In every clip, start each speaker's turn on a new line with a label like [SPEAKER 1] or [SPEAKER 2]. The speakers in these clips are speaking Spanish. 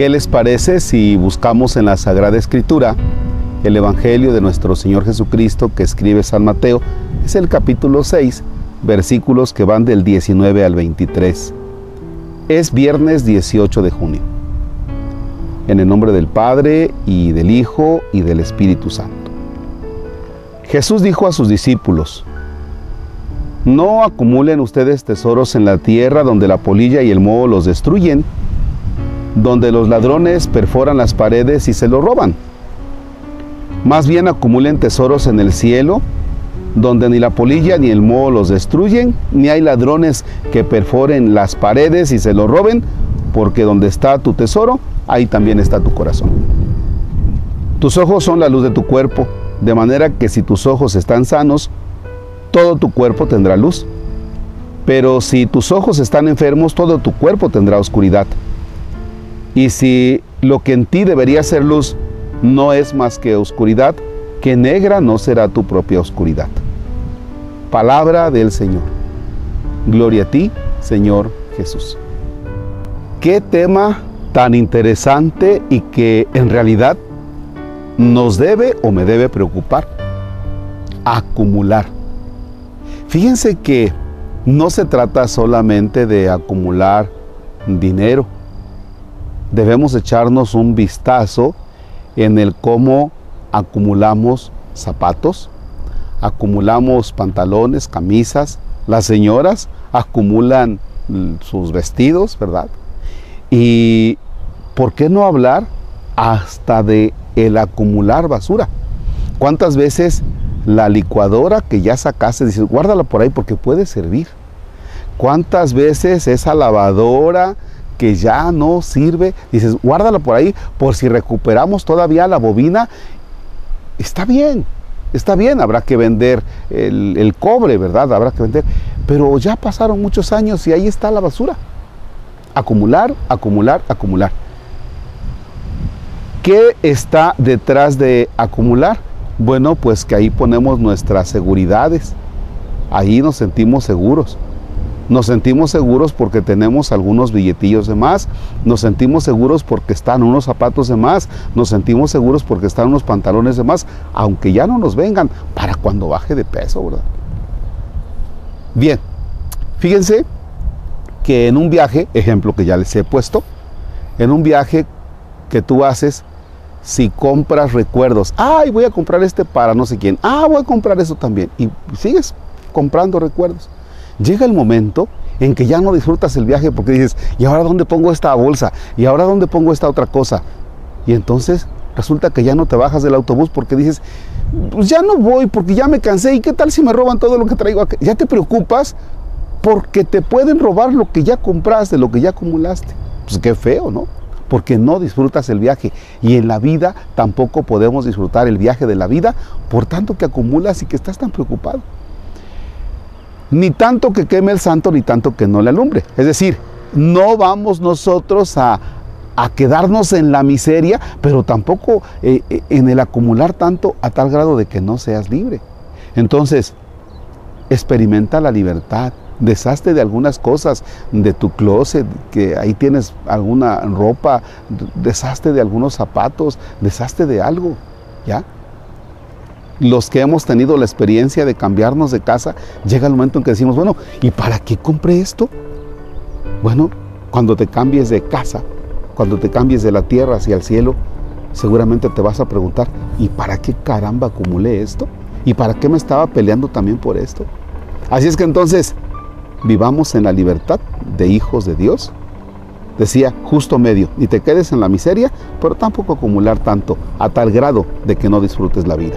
[SPEAKER 1] ¿Qué les parece si buscamos en la Sagrada Escritura el Evangelio de nuestro Señor Jesucristo que escribe San Mateo? Es el capítulo 6, versículos que van del 19 al 23. Es viernes 18 de junio. En el nombre del Padre y del Hijo y del Espíritu Santo. Jesús dijo a sus discípulos, no acumulen ustedes tesoros en la tierra donde la polilla y el moho los destruyen, donde los ladrones perforan las paredes y se lo roban. Más bien acumulen tesoros en el cielo, donde ni la polilla ni el moho los destruyen, ni hay ladrones que perforen las paredes y se lo roben, porque donde está tu tesoro, ahí también está tu corazón. Tus ojos son la luz de tu cuerpo, de manera que si tus ojos están sanos, todo tu cuerpo tendrá luz. Pero si tus ojos están enfermos, todo tu cuerpo tendrá oscuridad. Y si lo que en ti debería ser luz no es más que oscuridad, que negra no será tu propia oscuridad. Palabra del Señor. Gloria a ti, Señor Jesús. Qué tema tan interesante y que en realidad nos debe o me debe preocupar. Acumular. Fíjense que no se trata solamente de acumular dinero. Debemos echarnos un vistazo en el cómo acumulamos zapatos, acumulamos pantalones, camisas. Las señoras acumulan sus vestidos, ¿verdad? Y ¿por qué no hablar hasta de el acumular basura? ¿Cuántas veces la licuadora que ya sacaste, dices, guárdala por ahí porque puede servir. ¿Cuántas veces esa lavadora que ya no sirve, dices, guárdala por ahí por si recuperamos todavía la bobina? Está bien, está bien, habrá que vender el, el cobre, ¿verdad? Habrá que vender. Pero ya pasaron muchos años y ahí está la basura. Acumular, acumular, acumular. ¿Qué está detrás de acumular? Bueno, pues que ahí ponemos nuestras seguridades. Ahí nos sentimos seguros. Nos sentimos seguros porque tenemos algunos billetillos de más. Nos sentimos seguros porque están unos zapatos de más. Nos sentimos seguros porque están unos pantalones de más. Aunque ya no nos vengan para cuando baje de peso, ¿verdad? Bien, fíjense que en un viaje, ejemplo que ya les he puesto, en un viaje que tú haces, si compras recuerdos, ay, voy a comprar este para no sé quién, ah, voy a comprar eso también, y sigues comprando recuerdos. Llega el momento en que ya no disfrutas el viaje porque dices, ¿y ahora dónde pongo esta bolsa? ¿Y ahora dónde pongo esta otra cosa? Y entonces resulta que ya no te bajas del autobús porque dices, pues ya no voy porque ya me cansé, ¿y qué tal si me roban todo lo que traigo aquí? Ya te preocupas porque te pueden robar lo que ya compraste, lo que ya acumulaste. Pues qué feo, ¿no? porque no disfrutas el viaje. Y en la vida tampoco podemos disfrutar el viaje de la vida por tanto que acumulas y que estás tan preocupado. Ni tanto que queme el santo, ni tanto que no le alumbre. Es decir, no vamos nosotros a, quedarnos en la miseria, pero tampoco eh, eh, en el acumular tanto a tal grado de que no seas libre. Entonces, experimenta la libertad, deshazte de algunas cosas de tu closet, que ahí tienes alguna ropa, deshazte de algunos zapatos, deshazte de algo, ¿ya? Los que hemos tenido la experiencia de cambiarnos de casa, llega el momento en que decimos, bueno, ¿y para qué compré esto? Bueno, cuando te cambies de casa, cuando te cambies de la tierra hacia el cielo, seguramente te vas a preguntar, ¿y para qué caramba acumulé esto? ¿Y para qué me estaba peleando también por esto? Así es que entonces, vivamos en la libertad de hijos de Dios. Decía, justo medio, ni te quedes en la miseria, pero tampoco acumular tanto, a tal grado de que no disfrutes la vida.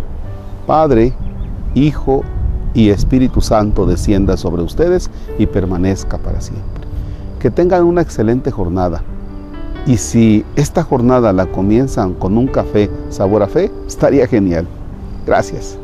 [SPEAKER 1] Padre, Hijo y Espíritu Santo descienda sobre ustedes y permanezca para siempre. Que tengan una excelente jornada. Y si esta jornada la comienzan con un café sabor a fe, estaría genial. Gracias.